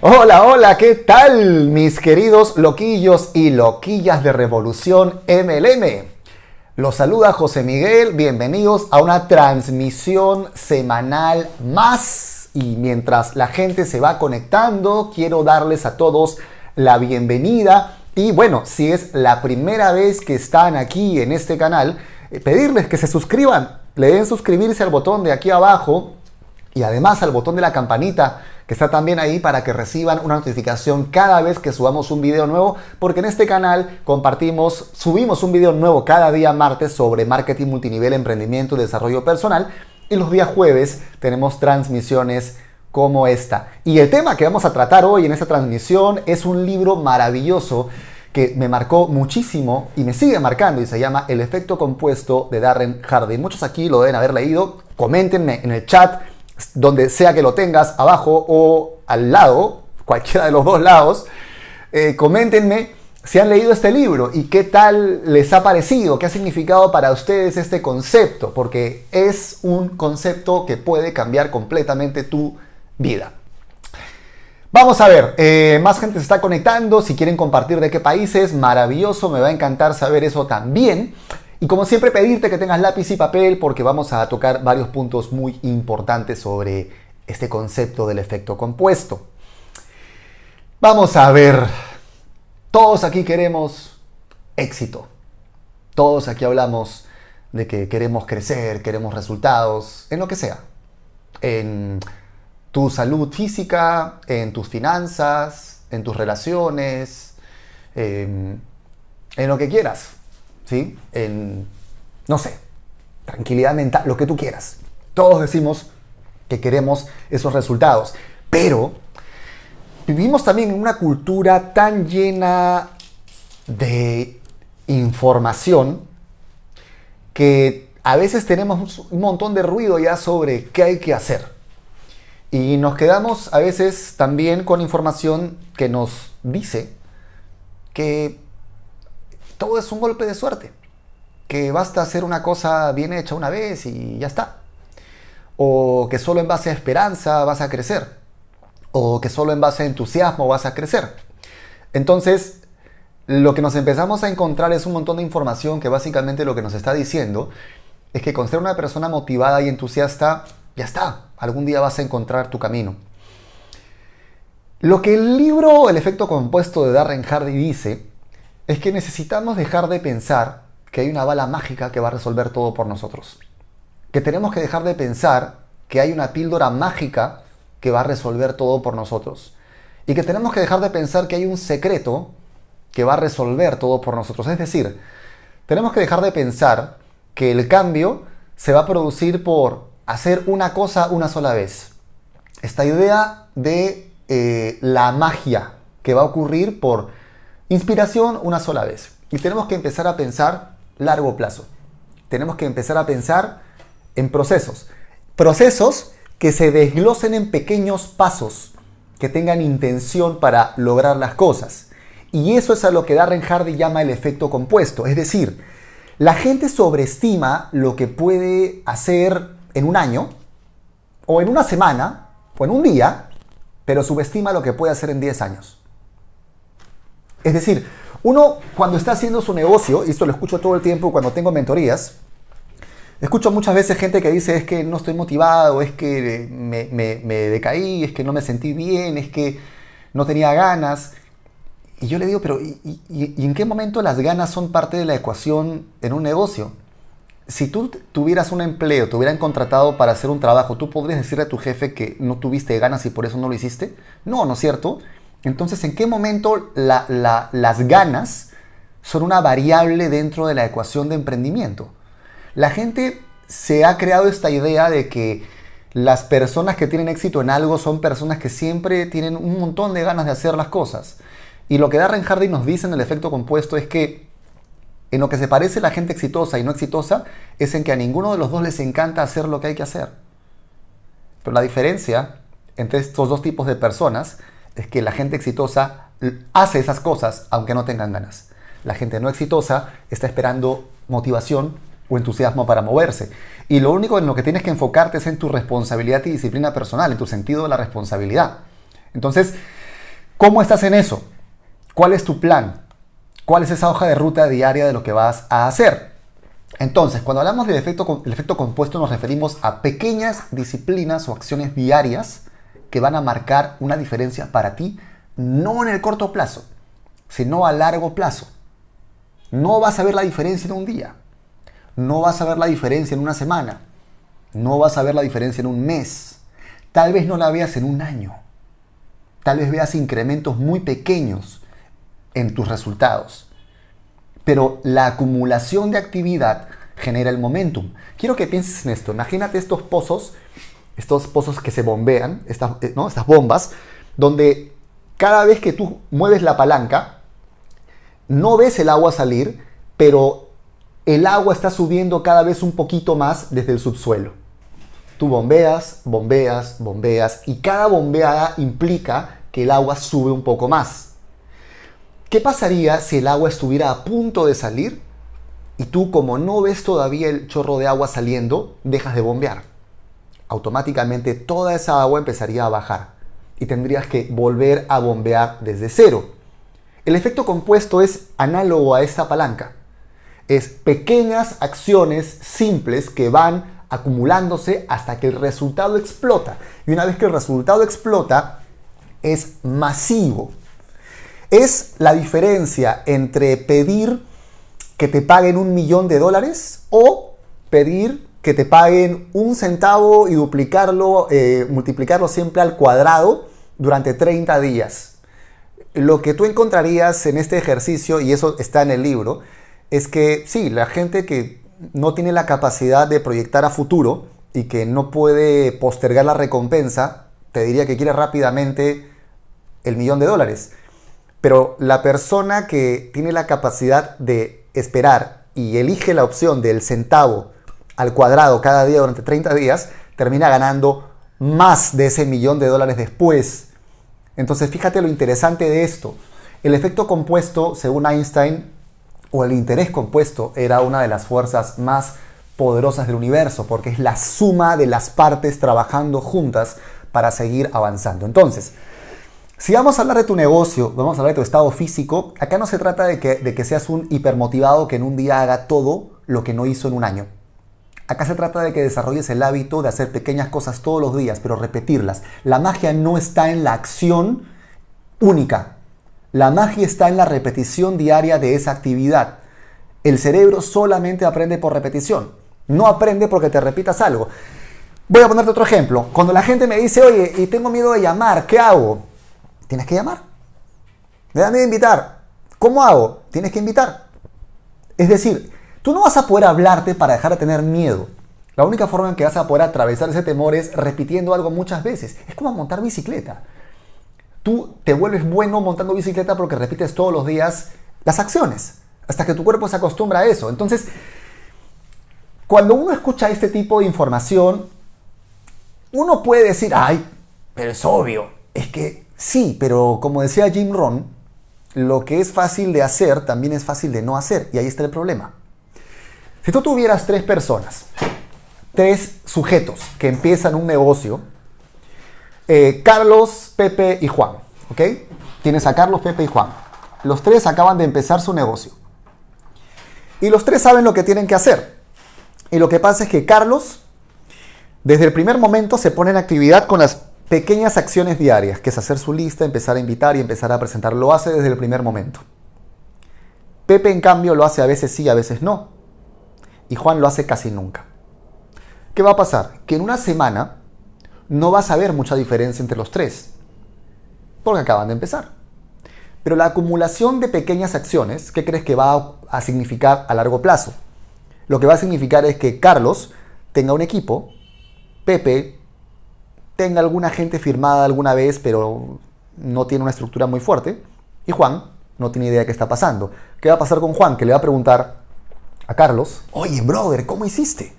Hola, hola, ¿qué tal mis queridos loquillos y loquillas de Revolución MLM? Los saluda José Miguel, bienvenidos a una transmisión semanal más. Y mientras la gente se va conectando, quiero darles a todos la bienvenida. Y bueno, si es la primera vez que están aquí en este canal, eh, pedirles que se suscriban, le den suscribirse al botón de aquí abajo y además al botón de la campanita que está también ahí para que reciban una notificación cada vez que subamos un video nuevo, porque en este canal compartimos, subimos un video nuevo cada día martes sobre marketing multinivel, emprendimiento y desarrollo personal, y los días jueves tenemos transmisiones como esta. Y el tema que vamos a tratar hoy en esta transmisión es un libro maravilloso que me marcó muchísimo y me sigue marcando y se llama El efecto compuesto de Darren Hardy. Muchos aquí lo deben haber leído. Coméntenme en el chat donde sea que lo tengas, abajo o al lado, cualquiera de los dos lados, eh, coméntenme si han leído este libro y qué tal les ha parecido, qué ha significado para ustedes este concepto, porque es un concepto que puede cambiar completamente tu vida. Vamos a ver, eh, más gente se está conectando, si quieren compartir de qué países, maravilloso, me va a encantar saber eso también. Y como siempre pedirte que tengas lápiz y papel porque vamos a tocar varios puntos muy importantes sobre este concepto del efecto compuesto. Vamos a ver, todos aquí queremos éxito. Todos aquí hablamos de que queremos crecer, queremos resultados, en lo que sea. En tu salud física, en tus finanzas, en tus relaciones, en, en lo que quieras. ¿Sí? En, no sé, tranquilidad mental, lo que tú quieras. Todos decimos que queremos esos resultados, pero vivimos también en una cultura tan llena de información que a veces tenemos un montón de ruido ya sobre qué hay que hacer. Y nos quedamos a veces también con información que nos dice que todo es un golpe de suerte. Que basta hacer una cosa bien hecha una vez y ya está. O que solo en base a esperanza vas a crecer. O que solo en base a entusiasmo vas a crecer. Entonces, lo que nos empezamos a encontrar es un montón de información que básicamente lo que nos está diciendo es que con ser una persona motivada y entusiasta, ya está. Algún día vas a encontrar tu camino. Lo que el libro El efecto compuesto de Darren Hardy dice es que necesitamos dejar de pensar que hay una bala mágica que va a resolver todo por nosotros. Que tenemos que dejar de pensar que hay una píldora mágica que va a resolver todo por nosotros. Y que tenemos que dejar de pensar que hay un secreto que va a resolver todo por nosotros. Es decir, tenemos que dejar de pensar que el cambio se va a producir por hacer una cosa una sola vez. Esta idea de eh, la magia que va a ocurrir por Inspiración una sola vez. Y tenemos que empezar a pensar largo plazo. Tenemos que empezar a pensar en procesos. Procesos que se desglosen en pequeños pasos, que tengan intención para lograr las cosas. Y eso es a lo que Darren Hardy llama el efecto compuesto. Es decir, la gente sobreestima lo que puede hacer en un año, o en una semana, o en un día, pero subestima lo que puede hacer en 10 años. Es decir, uno cuando está haciendo su negocio, y esto lo escucho todo el tiempo cuando tengo mentorías, escucho muchas veces gente que dice es que no estoy motivado, es que me, decaí, es que no me sentí bien, es que no tenía ganas. Y yo le digo, pero ¿y, ¿y, en qué momento las ganas son parte de la ecuación en un negocio? Si tú tuvieras un empleo, te hubieran contratado para hacer un trabajo, ¿tú podrías decirle a tu jefe que no tuviste ganas y por eso no lo hiciste? No, ¿no es cierto? Entonces, ¿en qué momento las ganas son una variable dentro de la ecuación de emprendimiento? La gente se ha creado esta idea de que las personas que tienen éxito en algo son personas que siempre tienen un montón de ganas de hacer las cosas. Y lo que Darren Hardy nos dice en el efecto compuesto es que en lo que se parece la gente exitosa y no exitosa es en que a ninguno de los dos les encanta hacer lo que hay que hacer. Pero la diferencia entre estos dos tipos de personas es que la gente exitosa hace esas cosas aunque no tengan ganas. La gente no exitosa está esperando motivación o entusiasmo para moverse. Y lo único en lo que tienes que enfocarte es en tu responsabilidad y disciplina personal, en tu sentido de la responsabilidad. Entonces, ¿Cómo estás en eso? ¿Cuál es tu plan? ¿Cuál es esa hoja de ruta diaria de lo que vas a hacer? Entonces, cuando hablamos del efecto, del efecto compuesto nos referimos a pequeñas disciplinas o acciones diarias que van a marcar una diferencia para ti, no en el corto plazo, sino a largo plazo. No vas a ver la diferencia en un día, no vas a ver la diferencia en una semana, no vas a ver la diferencia en un mes, tal vez no la veas en un año, tal vez veas incrementos muy pequeños en tus resultados. Pero la acumulación de actividad genera el momentum. Quiero que pienses en esto. Imagínate estos pozos, estos pozos que se bombean, estas, eh, estas bombas, donde cada vez que tú mueves la palanca, no ves el agua salir, pero el agua está subiendo cada vez un poquito más desde el subsuelo. Tú bombeas, bombeas, bombeas y cada bombeada implica que el agua sube un poco más. ¿Qué pasaría si el agua estuviera a punto de salir y tú como no ves todavía el chorro de agua saliendo, dejas de bombear? Automáticamente toda esa agua empezaría a bajar y tendrías que volver a bombear desde cero. El efecto compuesto es análogo a esta palanca. Es pequeñas acciones simples que van acumulándose hasta que el resultado explota. Y una vez que el resultado explota, es masivo. Es la diferencia entre pedir que te paguen un millón de dólares o pedir que te paguen un centavo y duplicarlo, eh, multiplicarlo siempre al cuadrado durante 30 días. Lo que tú encontrarías en este ejercicio, y eso está en el libro, es que sí, la gente que no tiene la capacidad de proyectar a futuro y que no puede postergar la recompensa, te diría que quiere rápidamente el millón de dólares. Pero la persona que tiene la capacidad de esperar y elige la opción del centavo al cuadrado cada día durante 30 días, termina ganando más de ese millón de dólares después. Entonces fíjate lo interesante de esto. El efecto compuesto, según Einstein, o el interés compuesto, era una de las fuerzas más poderosas del universo, porque es la suma de las partes trabajando juntas para seguir avanzando. Entonces, si vamos a hablar de tu negocio, vamos a hablar de tu estado físico, acá no se trata de que, de que seas un hipermotivado que en un día haga todo lo que no hizo en un año. Acá se trata de que desarrolles el hábito de hacer pequeñas cosas todos los días, pero repetirlas. La magia no está en la acción única. La magia está en la repetición diaria de esa actividad. El cerebro solamente aprende por repetición. No aprende porque te repitas algo. Voy a ponerte otro ejemplo. Cuando la gente me dice, oye, y tengo miedo de llamar, ¿qué hago? Tienes que llamar. Me dan de invitar. ¿Cómo hago? Tienes que invitar. Es decir, tú no vas a poder hablarte para dejar de tener miedo. La única forma en que vas a poder atravesar ese temor es repitiendo algo muchas veces. Es como montar bicicleta. Tú te vuelves bueno montando bicicleta porque repites todos los días las acciones, hasta que tu cuerpo se acostumbra a eso. Entonces, cuando uno escucha este tipo de información, uno puede decir, ay, pero es obvio, es que Sí, pero como decía Jim Rohn, lo que es fácil de hacer también es fácil de no hacer. Y ahí está el problema. Si tú tuvieras tres personas, tres sujetos que empiezan un negocio, eh, Carlos, Pepe y Juan, ¿ok? Tienes a Carlos, Pepe y Juan. Los tres acaban de empezar su negocio. Y los tres saben lo que tienen que hacer. Y lo que pasa es que Carlos, desde el primer momento, se pone en actividad con las pequeñas acciones diarias, que es hacer su lista, empezar a invitar y empezar a presentar. Lo hace desde el primer momento. Pepe, en cambio, lo hace a veces sí, a veces no. Y Juan lo hace casi nunca. ¿Qué va a pasar? Que en una semana no vas a ver mucha diferencia entre los tres, porque acaban de empezar. Pero la acumulación de pequeñas acciones, ¿qué crees que va a significar a largo plazo? Lo que va a significar es que Carlos tenga un equipo, Pepe tenga alguna gente firmada alguna vez, pero no tiene una estructura muy fuerte. Y Juan no tiene idea de qué está pasando. ¿Qué va a pasar con Juan? Que le va a preguntar a Carlos, oye, brother, ¿cómo hiciste?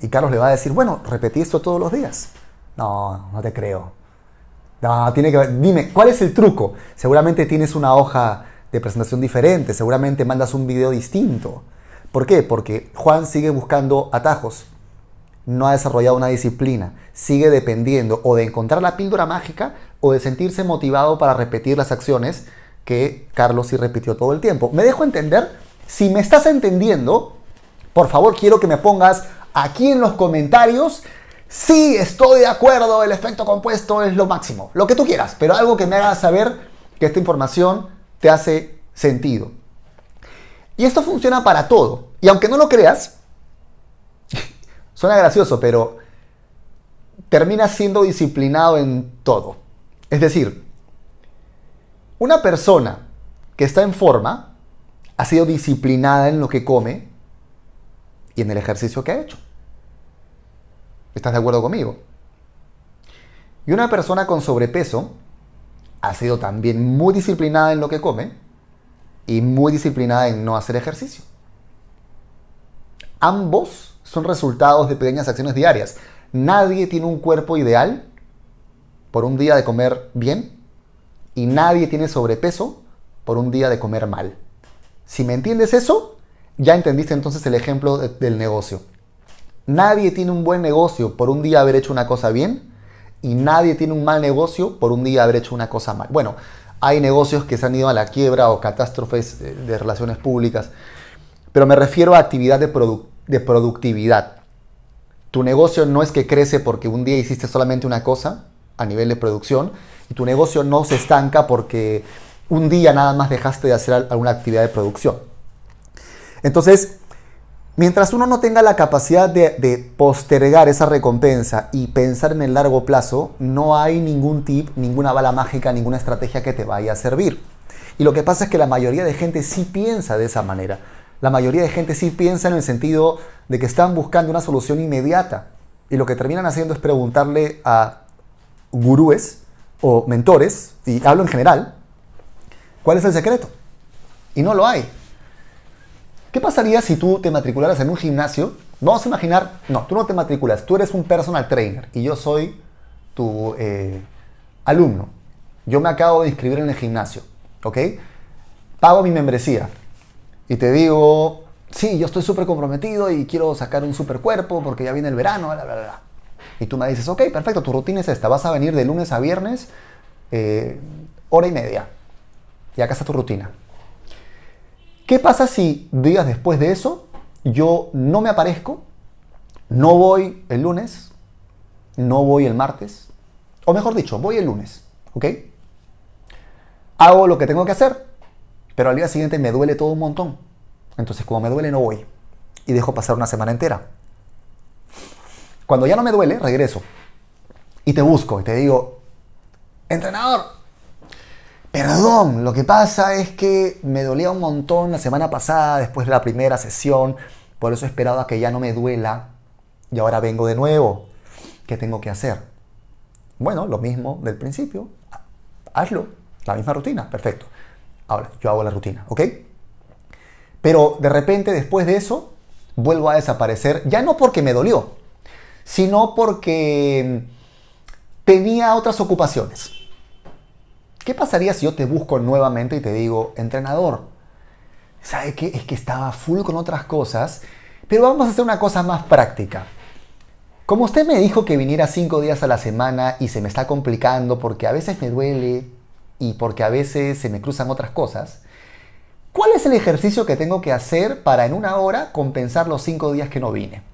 Y Carlos le va a decir, bueno, repetí esto todos los días. No, no te creo. No, tiene que Dime, ¿cuál es el truco? Seguramente tienes una hoja de presentación diferente, seguramente mandas un video distinto. ¿Por qué? Porque Juan sigue buscando atajos no ha desarrollado una disciplina, sigue dependiendo o de encontrar la píldora mágica o de sentirse motivado para repetir las acciones que Carlos sí repitió todo el tiempo. ¿Me dejo entender? Si me estás entendiendo, por favor quiero que me pongas aquí en los comentarios sí estoy de acuerdo, el efecto compuesto es lo máximo, lo que tú quieras, pero algo que me haga saber que esta información te hace sentido. Y esto funciona para todo. Y aunque no lo creas, suena gracioso, pero terminas siendo disciplinado en todo. Es decir, una persona que está en forma ha sido disciplinada en lo que come y en el ejercicio que ha hecho. ¿Estás de acuerdo conmigo? Y una persona con sobrepeso ha sido también muy disciplinada en lo que come y muy disciplinada en no hacer ejercicio. Ambos son resultados de pequeñas acciones diarias. Nadie tiene un cuerpo ideal por un día de comer bien y nadie tiene sobrepeso por un día de comer mal. Si me entiendes eso, ya entendiste entonces el ejemplo del negocio. Nadie tiene un buen negocio por un día haber hecho una cosa bien y nadie tiene un mal negocio por un día haber hecho una cosa mal. Bueno, hay negocios que se han ido a la quiebra o catástrofes de relaciones públicas, pero me refiero a actividad de, de productividad. Tu negocio no es que crece porque un día hiciste solamente una cosa a nivel de producción y tu negocio no se estanca porque un día nada más dejaste de hacer alguna actividad de producción. Entonces, Mientras uno no tenga la capacidad de, postergar esa recompensa y pensar en el largo plazo, no hay ningún tip, ninguna bala mágica, ninguna estrategia que te vaya a servir. Y lo que pasa es que la mayoría de gente sí piensa de esa manera. La mayoría de gente sí piensa en el sentido de que están buscando una solución inmediata. Y lo que terminan haciendo es preguntarle a gurúes o mentores, y hablo en general, ¿cuál es el secreto? Y no lo hay. ¿Qué pasaría si tú te matricularas en un gimnasio? Vamos a imaginar, no, tú no te matriculas, tú eres un personal trainer y yo soy tu eh, alumno. Yo me acabo de inscribir en el gimnasio, ¿ok? Pago mi membresía y te digo, sí, yo estoy súper comprometido y quiero sacar un super cuerpo porque ya viene el verano, bla, bla, bla. Y tú me dices, ok, perfecto, tu rutina es esta, vas a venir de lunes a viernes, eh, hora y media. Y acá está tu rutina. ¿Qué pasa si días después de eso yo no me aparezco, no voy el lunes, no voy el martes, o mejor dicho, voy el lunes, ¿ok? Hago lo que tengo que hacer, pero al día siguiente me duele todo un montón. Entonces, como me duele, no voy. Y dejo pasar una semana entera. Cuando ya no me duele, regreso. Y te busco y te digo, entrenador, Perdón, lo que pasa es que me dolía un montón la semana pasada después de la primera sesión, por eso he esperado a que ya no me duela y ahora vengo de nuevo. ¿Qué tengo que hacer? Bueno, lo mismo del principio. Hazlo, la misma rutina, perfecto. Ahora, yo hago la rutina, ¿ok? Pero de repente después de eso, vuelvo a desaparecer, ya no porque me dolió, sino porque tenía otras ocupaciones. ¿Qué pasaría si yo te busco nuevamente y te digo, entrenador, ¿sabe qué? Es que estaba full con otras cosas, pero vamos a hacer una cosa más práctica. Como usted me dijo que viniera cinco días a la semana y se me está complicando porque a veces me duele y porque a veces se me cruzan otras cosas, ¿cuál es el ejercicio que tengo que hacer para en una hora compensar los cinco días que no vine?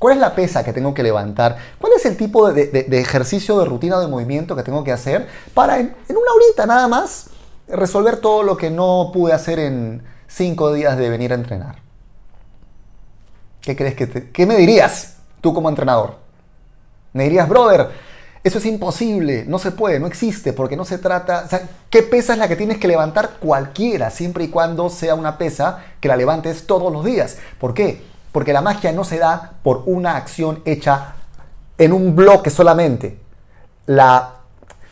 ¿Cuál es la pesa que tengo que levantar? ¿Cuál es el tipo de, ejercicio, de rutina de movimiento que tengo que hacer para en, una horita nada más resolver todo lo que no pude hacer en cinco días de venir a entrenar? ¿Qué crees que qué me dirías tú como entrenador? Me dirías, brother, eso es imposible, no se puede, no existe, porque no se trata. ¿qué pesa es la que tienes que levantar? Cualquiera, siempre y cuando sea una pesa que la levantes todos los días. ¿Por qué? Porque la magia no se da por una acción hecha en un bloque solamente. La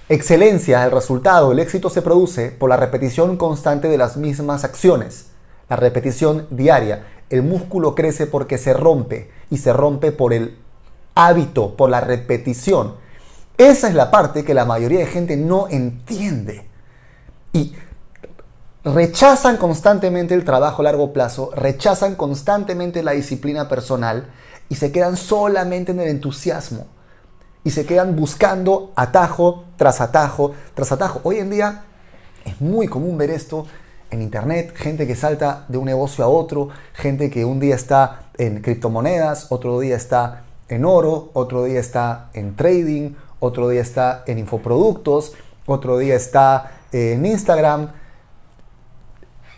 excelencia, el resultado, el éxito se produce por la repetición constante de las mismas acciones. La repetición diaria. El músculo crece porque se rompe y se rompe por el hábito, por la repetición. Esa es la parte que la mayoría de gente no entiende. Y rechazan constantemente el trabajo a largo plazo, rechazan constantemente la disciplina personal y se quedan solamente en el entusiasmo. y se quedan buscando atajo tras atajo tras atajo. Hoy en día es muy común ver esto en internet, gente que salta de un negocio a otro, gente que un día está en criptomonedas, otro día está en oro, otro día está en trading, otro día está en infoproductos, otro día está en Instagram.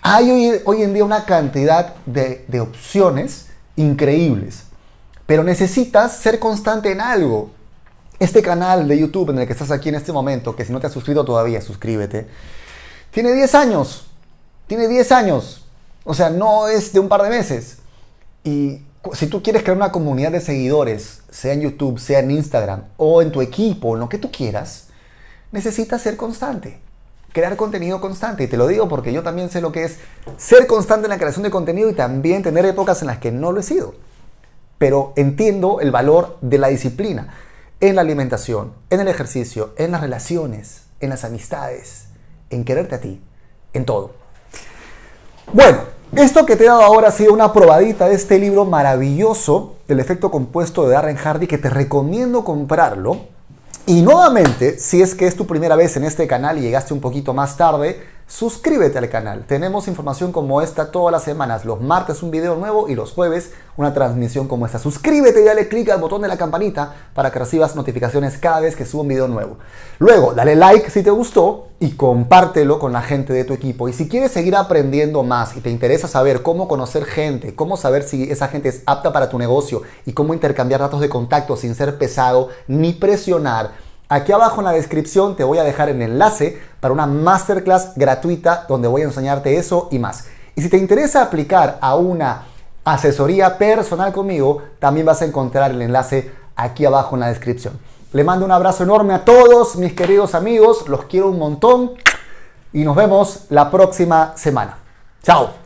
Hay hoy, en día una cantidad de, de opciones increíbles, pero necesitas ser constante en algo. Este canal de YouTube en el que estás aquí en este momento, que si no te has suscrito todavía, suscríbete, tiene 10 años. Tiene 10 años. O sea, no es de un par de meses. Y si tú quieres crear una comunidad de seguidores, sea en YouTube, sea en Instagram, o en tu equipo, en lo que tú quieras, necesitas ser constante. Crear contenido constante. Y te lo digo porque yo también sé lo que es ser constante en la creación de contenido y también tener épocas en las que no lo he sido. Pero entiendo el valor de la disciplina en la alimentación, en el ejercicio, en las relaciones, en las amistades, en quererte a ti, en todo. Bueno, esto que te he dado ahora ha sido una probadita de este libro maravilloso del efecto compuesto de Darren Hardy que te recomiendo comprarlo. Y nuevamente, si es que es tu primera vez en este canal y llegaste un poquito más tarde, suscríbete al canal. Tenemos información como esta todas las semanas. Los martes un video nuevo y los jueves una transmisión como esta. Suscríbete y dale clic al botón de la campanita para que recibas notificaciones cada vez que suba un video nuevo. Luego, dale like si te gustó y compártelo con la gente de tu equipo. Y si quieres seguir aprendiendo más y te interesa saber cómo conocer gente, cómo saber si esa gente es apta para tu negocio y cómo intercambiar datos de contacto sin ser pesado ni presionar, Aquí abajo en la descripción te voy a dejar el enlace para una masterclass gratuita donde voy a enseñarte eso y más. Y si te interesa aplicar a una asesoría personal conmigo, también vas a encontrar el enlace aquí abajo en la descripción. Le mando un abrazo enorme a todos mis queridos amigos, los quiero un montón y nos vemos la próxima semana. Chao.